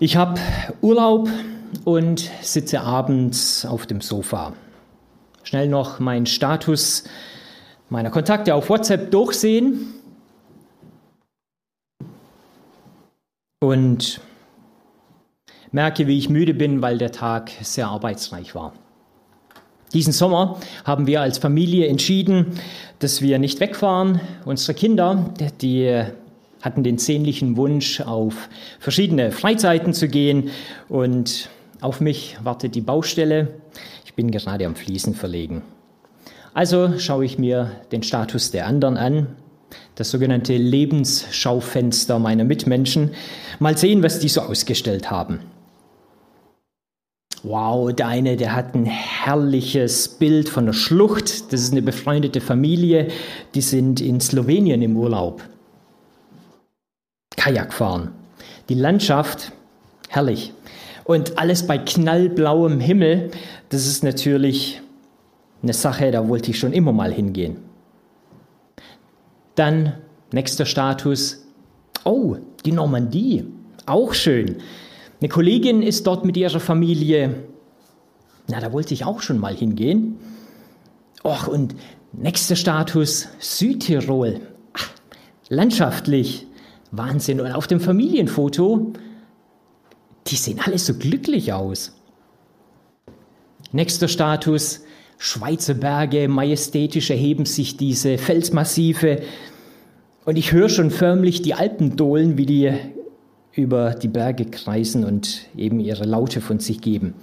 Ich habe Urlaub und sitze abends auf dem Sofa. Schnell noch meinen Status meiner Kontakte auf WhatsApp durchsehen und merke, wie ich müde bin, weil der Tag sehr arbeitsreich war. Diesen Sommer haben wir als Familie entschieden, dass wir nicht wegfahren. Unsere Kinder, die hatten den sehnlichen Wunsch, auf verschiedene Freizeiten zu gehen und auf mich wartet die Baustelle. Ich bin gerade am Fliesen verlegen. Also schaue ich mir den Status der anderen an, das sogenannte Lebensschaufenster meiner Mitmenschen. Mal sehen, was die so ausgestellt haben. Wow, der eine, der hat ein herrliches Bild von der Schlucht. Das ist eine befreundete Familie. Die sind in Slowenien im Urlaub. Kajak fahren. Die Landschaft, herrlich. Und alles bei knallblauem Himmel, das ist natürlich eine Sache, da wollte ich schon immer mal hingehen. Dann nächster Status. Oh, die Normandie. Auch schön. Eine Kollegin ist dort mit ihrer Familie. Na, da wollte ich auch schon mal hingehen. Och, und nächster Status Südtirol. Ach, landschaftlich. Wahnsinn. Und auf dem Familienfoto, die sehen alle so glücklich aus. Nächster Status, Schweizer Berge, majestätisch erheben sich diese Felsmassive. Und ich höre schon förmlich die Alpendohlen, wie die über die Berge kreisen und eben ihre Laute von sich geben.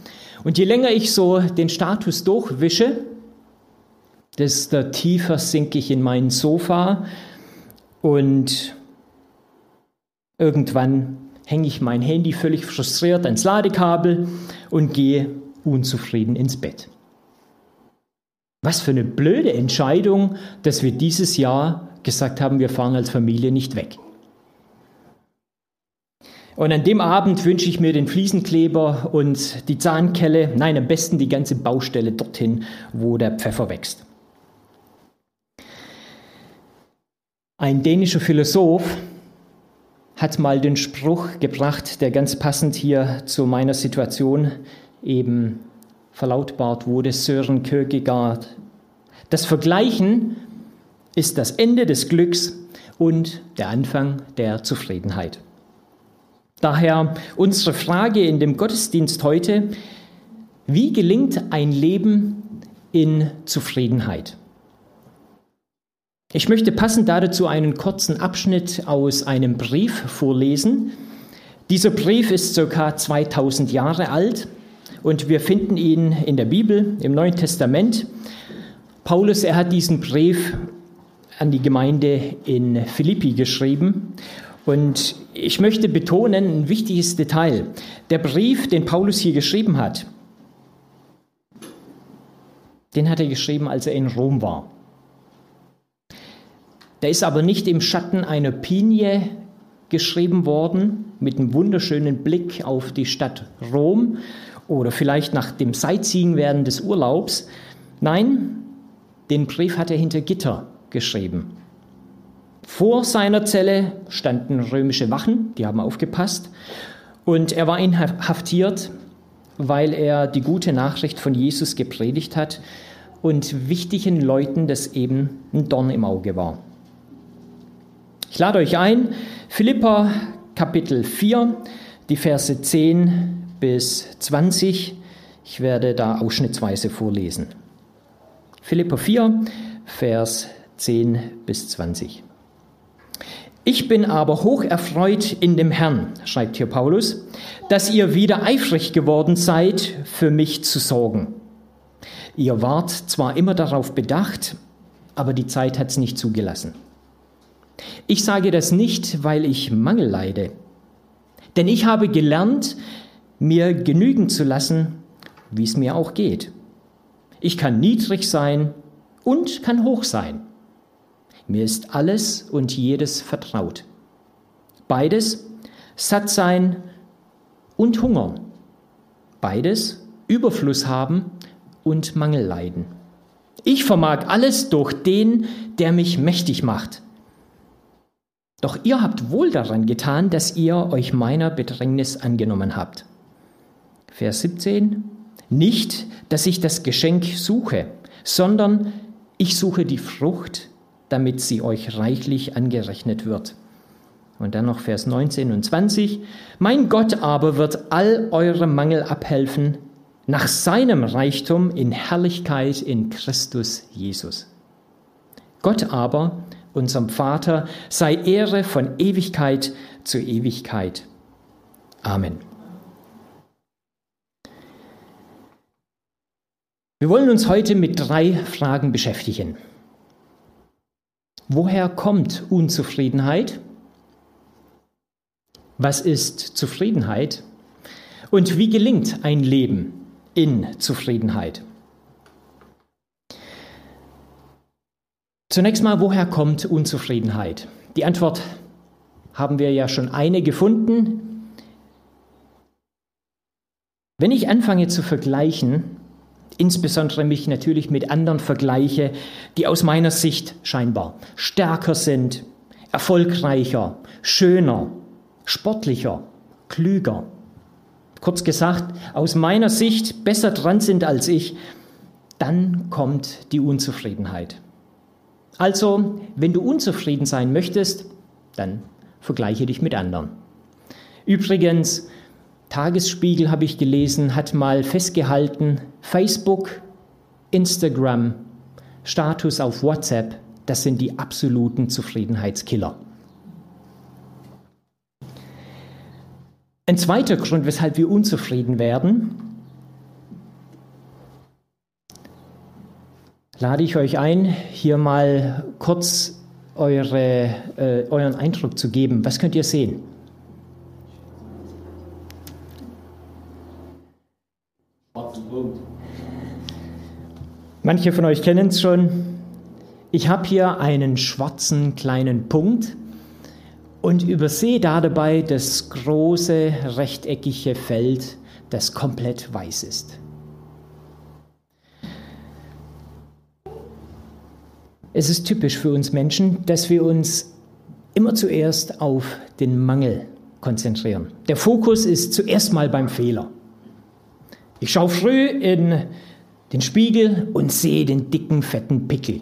Und je länger ich so den Status durchwische, desto tiefer sinke ich in mein Sofa und Irgendwann hänge ich mein Handy völlig frustriert ans Ladekabel und gehe unzufrieden ins Bett. Was für eine blöde Entscheidung, dass wir dieses Jahr gesagt haben, wir fahren als Familie nicht weg. Und an dem Abend wünsche ich mir den Fliesenkleber und die Zahnkelle, nein, am besten die ganze Baustelle dorthin, wo der Pfeffer wächst. Ein dänischer Philosoph hat mal den Spruch gebracht, der ganz passend hier zu meiner Situation eben verlautbart wurde, Sören Kierkegaard. Das Vergleichen ist das Ende des Glücks und der Anfang der Zufriedenheit. Daher unsere Frage in dem Gottesdienst heute, wie gelingt ein Leben in Zufriedenheit? Ich möchte passend dazu einen kurzen Abschnitt aus einem Brief vorlesen. Dieser Brief ist ca. 2000 Jahre alt und wir finden ihn in der Bibel, im Neuen Testament. Paulus, er hat diesen Brief an die Gemeinde in Philippi geschrieben und ich möchte betonen ein wichtiges Detail. Der Brief, den Paulus hier geschrieben hat, den hat er geschrieben, als er in Rom war. Der ist aber nicht im Schatten einer Pinie geschrieben worden, mit einem wunderschönen Blick auf die Stadt Rom oder vielleicht nach dem Sightseeing während des Urlaubs. Nein, den Brief hat er hinter Gitter geschrieben. Vor seiner Zelle standen römische Wachen, die haben aufgepasst, und er war inhaftiert, weil er die gute Nachricht von Jesus gepredigt hat und wichtigen Leuten das eben ein Dorn im Auge war. Ich lade euch ein, Philippa Kapitel 4, die Verse 10 bis 20. Ich werde da ausschnittsweise vorlesen. Philippa 4, Vers 10 bis 20. Ich bin aber hoch erfreut in dem Herrn, schreibt hier Paulus, dass ihr wieder eifrig geworden seid, für mich zu sorgen. Ihr wart zwar immer darauf bedacht, aber die Zeit hat es nicht zugelassen. Ich sage das nicht, weil ich Mangel leide, denn ich habe gelernt, mir genügen zu lassen, wie es mir auch geht. Ich kann niedrig sein und kann hoch sein. Mir ist alles und jedes vertraut. Beides satt sein und hungern. Beides Überfluss haben und Mangel leiden. Ich vermag alles durch den, der mich mächtig macht. Doch ihr habt wohl daran getan, dass ihr euch meiner Bedrängnis angenommen habt. Vers 17. Nicht, dass ich das Geschenk suche, sondern ich suche die Frucht, damit sie euch reichlich angerechnet wird. Und dann noch Vers 19 und 20. Mein Gott aber wird all eure Mangel abhelfen nach seinem Reichtum in Herrlichkeit in Christus Jesus. Gott aber, unserem Vater, sei Ehre von Ewigkeit zu Ewigkeit. Amen. Wir wollen uns heute mit drei Fragen beschäftigen. Woher kommt Unzufriedenheit? Was ist Zufriedenheit? Und wie gelingt ein Leben in Zufriedenheit? Zunächst mal, woher kommt Unzufriedenheit? Die Antwort haben wir ja schon eine gefunden. Wenn ich anfange zu vergleichen, insbesondere mich natürlich mit anderen vergleiche, die aus meiner Sicht scheinbar stärker sind, erfolgreicher, schöner, sportlicher, klüger, kurz gesagt, aus meiner Sicht besser dran sind als ich, dann kommt die Unzufriedenheit. Also, wenn du unzufrieden sein möchtest, dann vergleiche dich mit anderen. Übrigens, Tagesspiegel habe ich gelesen, hat mal festgehalten, Facebook, Instagram, Status auf WhatsApp, das sind die absoluten Zufriedenheitskiller. Ein zweiter Grund, weshalb wir unzufrieden werden, lade ich euch ein, hier mal kurz eure, äh, euren Eindruck zu geben. Was könnt ihr sehen? Manche von euch kennen es schon. Ich habe hier einen schwarzen kleinen Punkt und übersehe da dabei das große rechteckige Feld, das komplett weiß ist. Es ist typisch für uns Menschen, dass wir uns immer zuerst auf den Mangel konzentrieren. Der Fokus ist zuerst mal beim Fehler. Ich schaue früh in den Spiegel und sehe den dicken, fetten Pickel.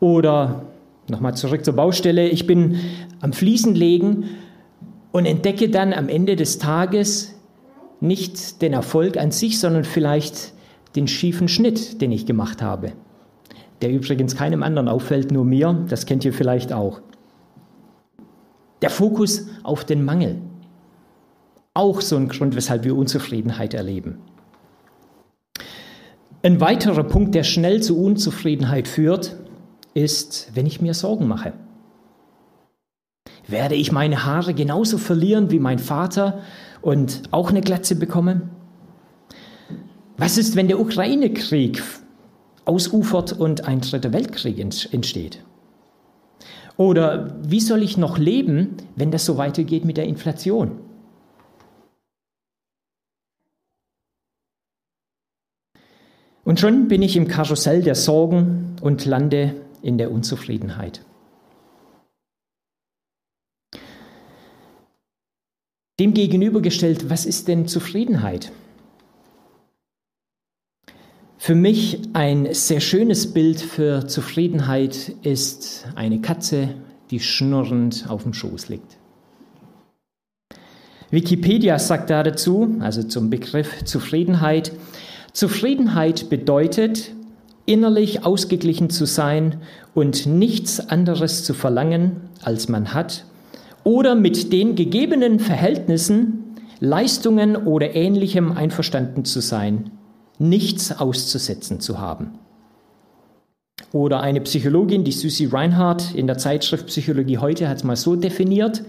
Oder nochmal zurück zur Baustelle, ich bin am Fliesenlegen und entdecke dann am Ende des Tages nicht den Erfolg an sich, sondern vielleicht den schiefen Schnitt, den ich gemacht habe der übrigens keinem anderen auffällt, nur mir, das kennt ihr vielleicht auch. Der Fokus auf den Mangel. Auch so ein Grund, weshalb wir Unzufriedenheit erleben. Ein weiterer Punkt, der schnell zu Unzufriedenheit führt, ist, wenn ich mir Sorgen mache. Werde ich meine Haare genauso verlieren wie mein Vater und auch eine Glatze bekommen? Was ist, wenn der Ukraine-Krieg ausufert und ein dritter Weltkrieg entsteht? Oder wie soll ich noch leben, wenn das so weitergeht mit der Inflation? Und schon bin ich im Karussell der Sorgen und lande in der Unzufriedenheit. Dem gegenübergestellt, was ist denn Zufriedenheit? Für mich ein sehr schönes Bild für Zufriedenheit ist eine Katze, die schnurrend auf dem Schoß liegt. Wikipedia sagt da dazu, also zum Begriff Zufriedenheit, Zufriedenheit bedeutet, innerlich ausgeglichen zu sein und nichts anderes zu verlangen, als man hat, oder mit den gegebenen Verhältnissen, Leistungen oder ähnlichem einverstanden zu sein, nichts auszusetzen zu haben. Oder eine Psychologin, die Susie Reinhardt in der Zeitschrift Psychologie heute hat es mal so definiert,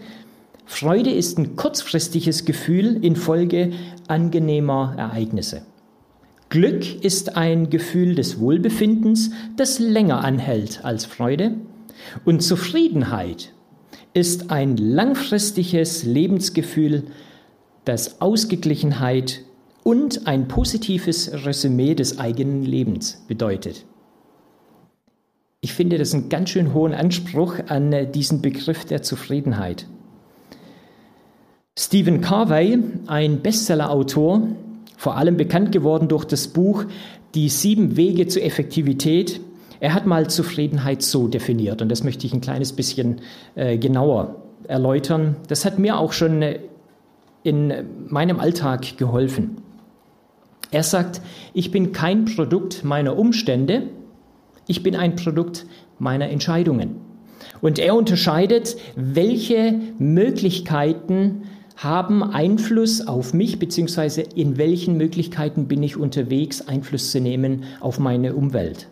Freude ist ein kurzfristiges Gefühl infolge angenehmer Ereignisse. Glück ist ein Gefühl des Wohlbefindens, das länger anhält als Freude. Und Zufriedenheit ist ein langfristiges Lebensgefühl, das Ausgeglichenheit und ein positives Resümee des eigenen Lebens bedeutet. Ich finde das einen ganz schön hohen Anspruch an äh, diesen Begriff der Zufriedenheit. Stephen Carvey, ein Bestsellerautor, vor allem bekannt geworden durch das Buch Die sieben Wege zur Effektivität, er hat mal Zufriedenheit so definiert und das möchte ich ein kleines bisschen äh, genauer erläutern. Das hat mir auch schon äh, in meinem Alltag geholfen. Er sagt, ich bin kein Produkt meiner Umstände, ich bin ein Produkt meiner Entscheidungen. Und er unterscheidet, welche Möglichkeiten haben Einfluss auf mich, beziehungsweise in welchen Möglichkeiten bin ich unterwegs, Einfluss zu nehmen auf meine Umwelt.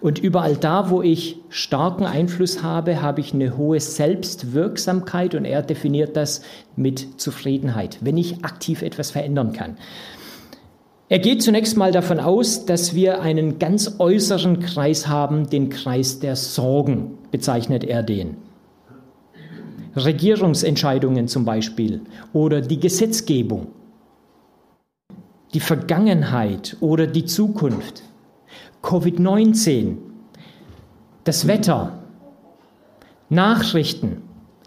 Und überall da, wo ich starken Einfluss habe, habe ich eine hohe Selbstwirksamkeit und er definiert das mit Zufriedenheit, wenn ich aktiv etwas verändern kann. Er geht zunächst mal davon aus, dass wir einen ganz äußeren Kreis haben, den Kreis der Sorgen bezeichnet er den. Regierungsentscheidungen zum Beispiel oder die Gesetzgebung, die Vergangenheit oder die Zukunft. Covid-19, das Wetter, Nachrichten,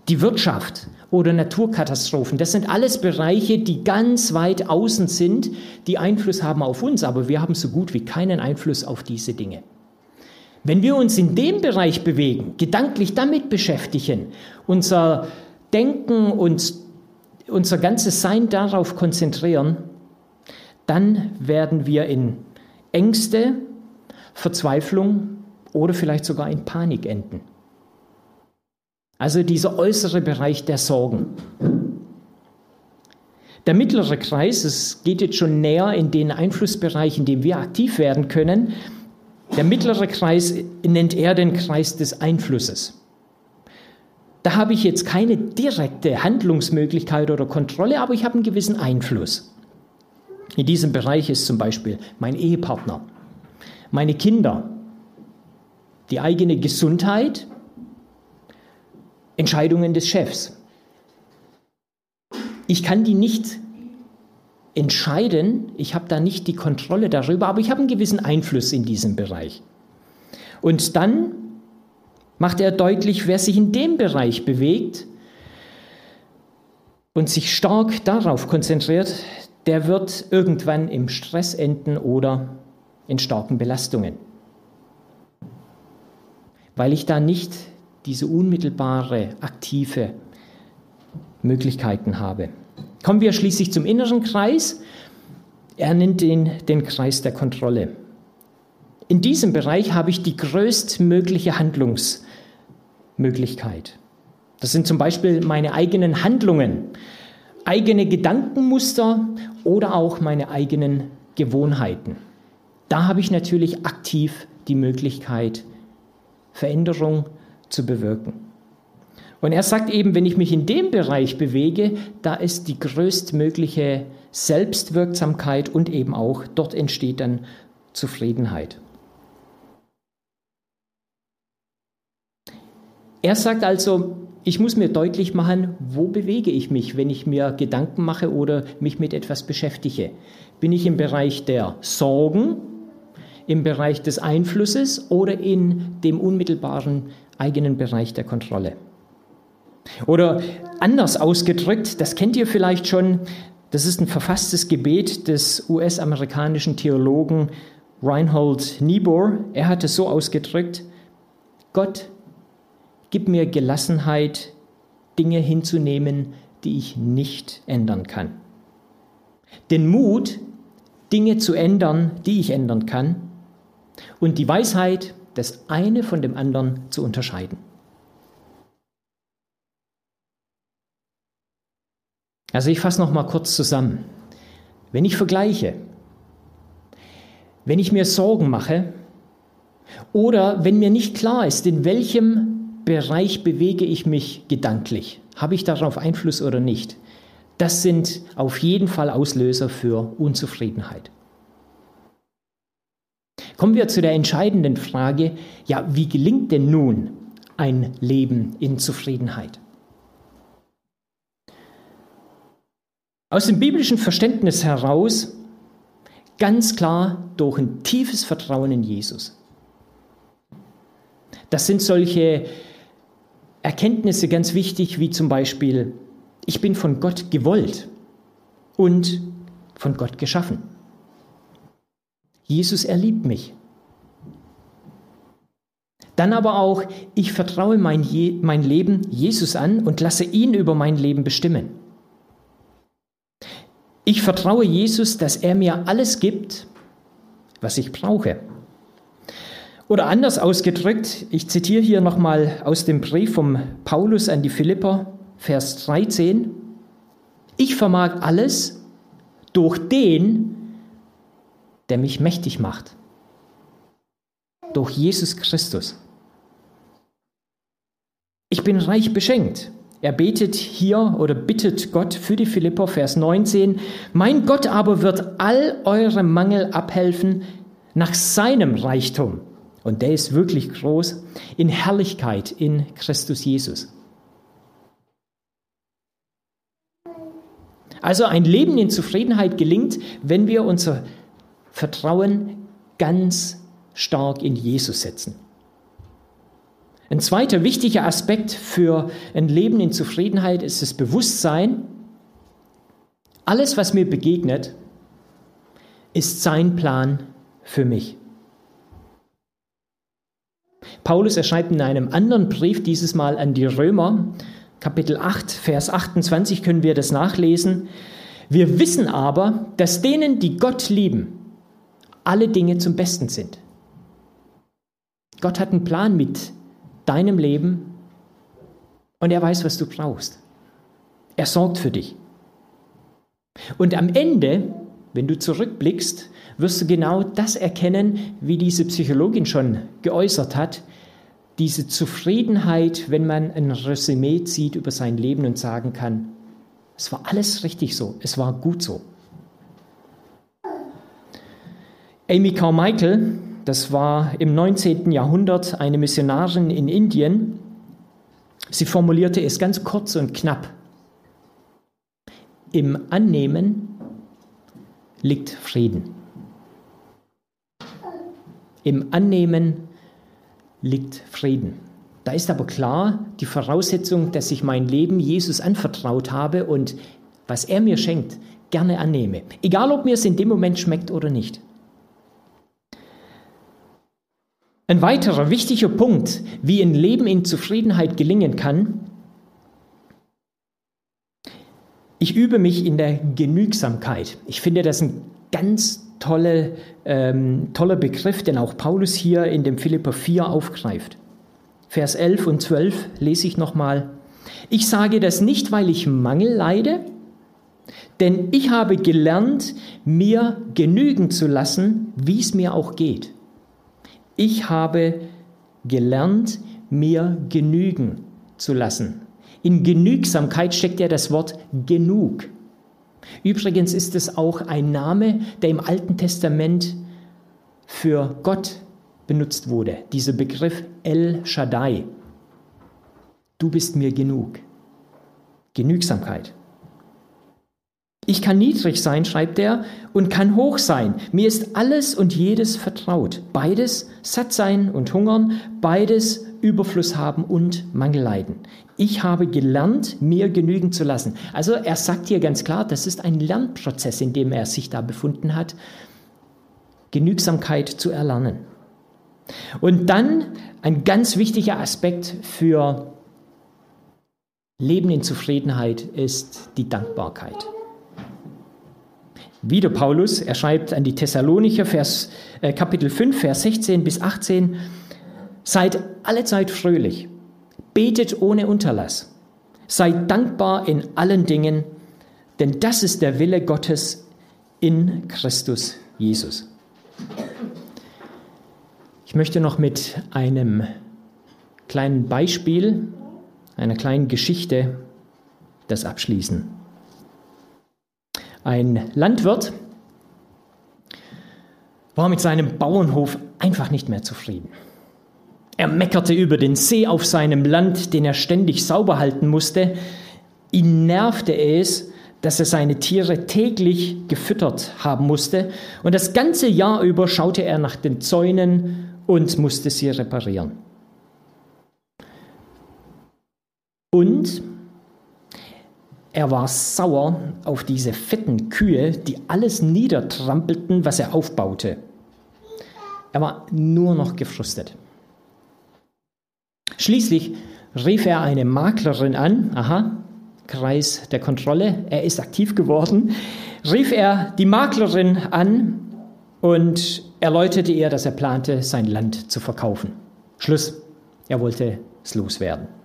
die Wirtschaft oder Naturkatastrophen. Das sind alles Bereiche, die ganz weit außen sind, die Einfluss haben auf uns, aber wir haben so gut wie keinen Einfluss auf diese Dinge. Wenn wir uns in dem Bereich bewegen, gedanklich damit beschäftigen, unser Denken und unser ganzes Sein darauf konzentrieren, dann werden wir in Ängste, Verzweiflung oder vielleicht sogar in Panik enden. Also dieser äußere Bereich der Sorgen. Der mittlere Kreis, es geht jetzt schon näher in den Einflussbereich, in dem wir aktiv werden können. Der mittlere Kreis nennt er den Kreis des Einflusses. Da habe ich jetzt keine direkte Handlungsmöglichkeit oder Kontrolle, aber ich habe einen gewissen Einfluss. In diesem Bereich ist zum Beispiel mein Ehepartner, meine Kinder, die eigene Gesundheit, Entscheidungen des Chefs. Ich kann die nicht entscheiden, ich habe da nicht die Kontrolle darüber, aber ich habe einen gewissen Einfluss in diesem Bereich. Und dann macht er deutlich, wer sich in dem Bereich bewegt und sich stark darauf konzentriert, der wird irgendwann im Stress enden oder in starken Belastungen. Weil ich da nicht diese unmittelbare, aktive Möglichkeiten habe. Kommen wir schließlich zum inneren Kreis. Er nennt ihn den Kreis der Kontrolle. In diesem Bereich habe ich die größtmögliche Handlungsmöglichkeit. Das sind zum Beispiel meine eigenen Handlungen, eigene Gedankenmuster oder auch meine eigenen Gewohnheiten. Da habe ich natürlich aktiv die Möglichkeit, Veränderung zu bewirken. Und er sagt eben, wenn ich mich in dem Bereich bewege, da ist die größtmögliche Selbstwirksamkeit und eben auch dort entsteht dann Zufriedenheit. Er sagt also, ich muss mir deutlich machen, wo bewege ich mich, wenn ich mir Gedanken mache oder mich mit etwas beschäftige. Bin ich im Bereich der Sorgen, im Bereich des Einflusses oder in dem unmittelbaren eigenen Bereich der Kontrolle. Oder anders ausgedrückt, das kennt ihr vielleicht schon, das ist ein verfasstes Gebet des US-amerikanischen Theologen Reinhold Niebuhr. Er hat es so ausgedrückt, Gott, gib mir Gelassenheit, Dinge hinzunehmen, die ich nicht ändern kann. Den Mut, Dinge zu ändern, die ich ändern kann, und die Weisheit, das eine von dem anderen zu unterscheiden. Also ich fasse noch mal kurz zusammen. Wenn ich vergleiche, wenn ich mir Sorgen mache oder wenn mir nicht klar ist, in welchem Bereich bewege ich mich gedanklich, habe ich darauf Einfluss oder nicht, das sind auf jeden Fall Auslöser für Unzufriedenheit. Kommen wir zu der entscheidenden Frage, ja, wie gelingt denn nun ein Leben in Zufriedenheit? Aus dem biblischen Verständnis heraus ganz klar durch ein tiefes Vertrauen in Jesus. Das sind solche Erkenntnisse ganz wichtig, wie zum Beispiel, ich bin von Gott gewollt und von Gott geschaffen. Jesus, er liebt mich. Dann aber auch, ich vertraue mein, Je mein Leben Jesus an und lasse ihn über mein Leben bestimmen. Ich vertraue Jesus, dass er mir alles gibt, was ich brauche. Oder anders ausgedrückt, ich zitiere hier nochmal aus dem Brief vom Paulus an die Philipper, Vers 13. Ich vermag alles durch den, der mich mächtig macht. Durch Jesus Christus. Ich bin reich beschenkt. Er betet hier oder bittet Gott für die Philipper, Vers 19. Mein Gott aber wird all eure Mangel abhelfen nach seinem Reichtum. Und der ist wirklich groß in Herrlichkeit in Christus Jesus. Also ein Leben in Zufriedenheit gelingt, wenn wir unser Vertrauen ganz stark in Jesus setzen. Ein zweiter wichtiger Aspekt für ein Leben in Zufriedenheit ist das Bewusstsein, alles, was mir begegnet, ist sein Plan für mich. Paulus erschreibt in einem anderen Brief, dieses Mal an die Römer, Kapitel 8, Vers 28 können wir das nachlesen. Wir wissen aber, dass denen, die Gott lieben, alle Dinge zum Besten sind. Gott hat einen Plan mit deinem Leben und er weiß, was du brauchst. Er sorgt für dich. Und am Ende, wenn du zurückblickst, wirst du genau das erkennen, wie diese Psychologin schon geäußert hat, diese Zufriedenheit, wenn man ein Resümee zieht über sein Leben und sagen kann, es war alles richtig so, es war gut so. Amy Carmichael, das war im 19. Jahrhundert eine Missionarin in Indien, sie formulierte es ganz kurz und knapp. Im Annehmen liegt Frieden. Im Annehmen liegt Frieden. Da ist aber klar die Voraussetzung, dass ich mein Leben Jesus anvertraut habe und was er mir schenkt, gerne annehme. Egal, ob mir es in dem Moment schmeckt oder nicht. Ein weiterer wichtiger Punkt, wie ein Leben in Zufriedenheit gelingen kann, ich übe mich in der Genügsamkeit. Ich finde das ein ganz tolle, ähm, toller Begriff, den auch Paulus hier in dem Philipper 4 aufgreift. Vers 11 und 12 lese ich nochmal. Ich sage das nicht, weil ich Mangel leide, denn ich habe gelernt, mir genügen zu lassen, wie es mir auch geht. Ich habe gelernt, mir genügen zu lassen. In Genügsamkeit steckt ja das Wort genug. Übrigens ist es auch ein Name, der im Alten Testament für Gott benutzt wurde. Dieser Begriff El Shaddai. Du bist mir genug. Genügsamkeit. Ich kann niedrig sein, schreibt er, und kann hoch sein. Mir ist alles und jedes vertraut. Beides satt sein und hungern, beides Überfluss haben und Mangel leiden. Ich habe gelernt, mir genügen zu lassen. Also er sagt hier ganz klar, das ist ein Lernprozess, in dem er sich da befunden hat, Genügsamkeit zu erlernen. Und dann ein ganz wichtiger Aspekt für Leben in Zufriedenheit ist die Dankbarkeit. Wieder Paulus, er schreibt an die Thessalonicher, Vers, äh, Kapitel 5, Vers 16 bis 18, Seid allezeit fröhlich, betet ohne Unterlass, seid dankbar in allen Dingen, denn das ist der Wille Gottes in Christus Jesus. Ich möchte noch mit einem kleinen Beispiel, einer kleinen Geschichte das abschließen. Ein Landwirt war mit seinem Bauernhof einfach nicht mehr zufrieden. Er meckerte über den See auf seinem Land, den er ständig sauber halten musste. Ihn nervte es, dass er seine Tiere täglich gefüttert haben musste. Und das ganze Jahr über schaute er nach den Zäunen und musste sie reparieren. Und er war sauer auf diese fetten Kühe, die alles niedertrampelten, was er aufbaute. Er war nur noch gefrustet. Schließlich rief er eine Maklerin an, aha, Kreis der Kontrolle, er ist aktiv geworden, rief er die Maklerin an und erläuterte ihr, dass er plante, sein Land zu verkaufen. Schluss, er wollte es loswerden.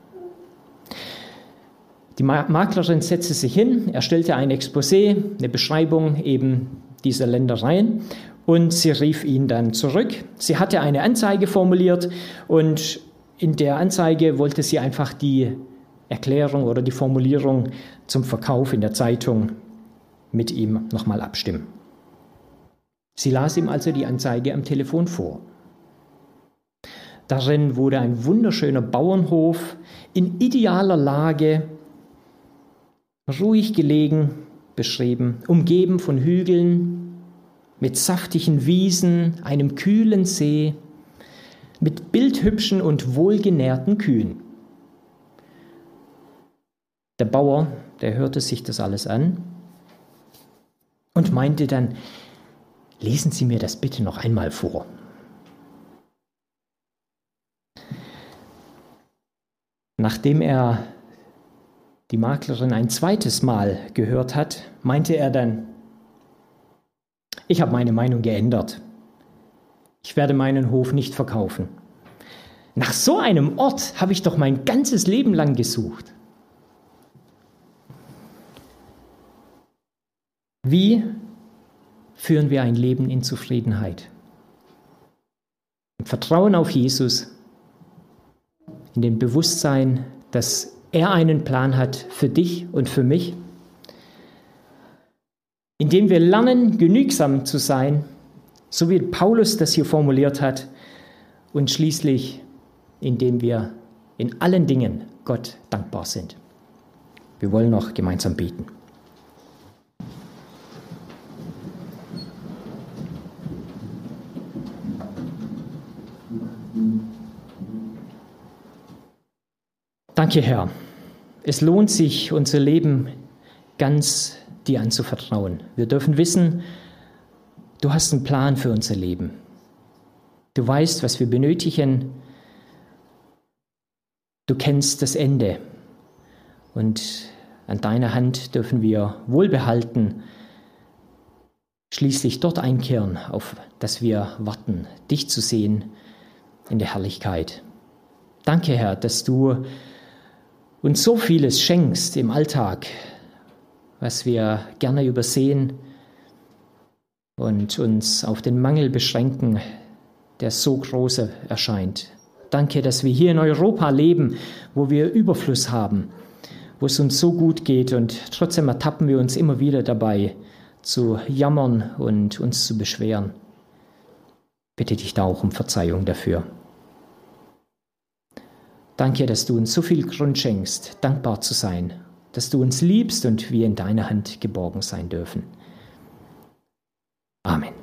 Die Maklerin setzte sich hin, erstellte ein Exposé, eine Beschreibung eben dieser Ländereien und sie rief ihn dann zurück. Sie hatte eine Anzeige formuliert und in der Anzeige wollte sie einfach die Erklärung oder die Formulierung zum Verkauf in der Zeitung mit ihm nochmal abstimmen. Sie las ihm also die Anzeige am Telefon vor. Darin wurde ein wunderschöner Bauernhof in idealer Lage, ruhig gelegen, beschrieben, umgeben von Hügeln, mit saftigen Wiesen, einem kühlen See, mit bildhübschen und wohlgenährten Kühen. Der Bauer, der hörte sich das alles an und meinte dann, lesen Sie mir das bitte noch einmal vor. Nachdem er die Maklerin ein zweites Mal gehört hat, meinte er dann, ich habe meine Meinung geändert. Ich werde meinen Hof nicht verkaufen. Nach so einem Ort habe ich doch mein ganzes Leben lang gesucht. Wie führen wir ein Leben in Zufriedenheit? Im Vertrauen auf Jesus, in dem Bewusstsein, dass er einen Plan hat für dich und für mich, indem wir lernen, genügsam zu sein, so wie Paulus das hier formuliert hat, und schließlich, indem wir in allen Dingen Gott dankbar sind. Wir wollen noch gemeinsam beten. Danke, Herr. Es lohnt sich, unser Leben ganz dir anzuvertrauen. Wir dürfen wissen, du hast einen Plan für unser Leben. Du weißt, was wir benötigen. Du kennst das Ende. Und an deiner Hand dürfen wir wohlbehalten schließlich dort einkehren, auf das wir warten, dich zu sehen in der Herrlichkeit. Danke, Herr, dass du uns so vieles schenkst im Alltag, was wir gerne übersehen und uns auf den Mangel beschränken, der so groß erscheint. Danke, dass wir hier in Europa leben, wo wir Überfluss haben, wo es uns so gut geht und trotzdem ertappen wir uns immer wieder dabei, zu jammern und uns zu beschweren. Bitte dich da auch um Verzeihung dafür. Danke, dass du uns so viel Grund schenkst, dankbar zu sein, dass du uns liebst und wir in deiner Hand geborgen sein dürfen. Amen.